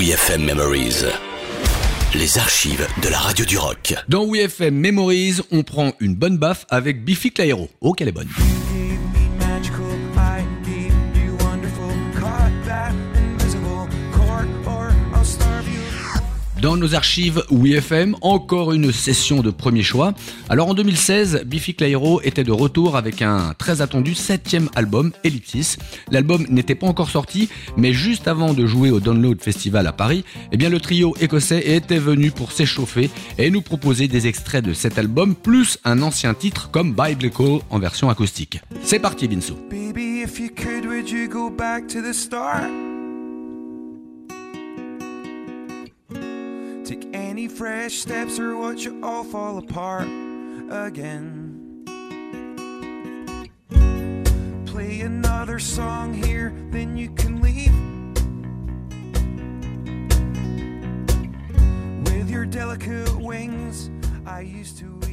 WeFM Memories. Les archives de la radio du rock. Dans WeFM Memories, on prend une bonne baffe avec Biffy Clyro. Oh, qu'elle est bonne. Dans nos archives WeFM, encore une session de premier choix. Alors en 2016, Biffy Clyro était de retour avec un très attendu septième album, Ellipsis. L'album n'était pas encore sorti, mais juste avant de jouer au Download Festival à Paris, eh bien le trio écossais était venu pour s'échauffer et nous proposer des extraits de cet album, plus un ancien titre comme Biblical en version acoustique. C'est parti Vinsou. Baby? Take any fresh steps or watch it all fall apart again. Play another song here, then you can leave. With your delicate wings, I used to.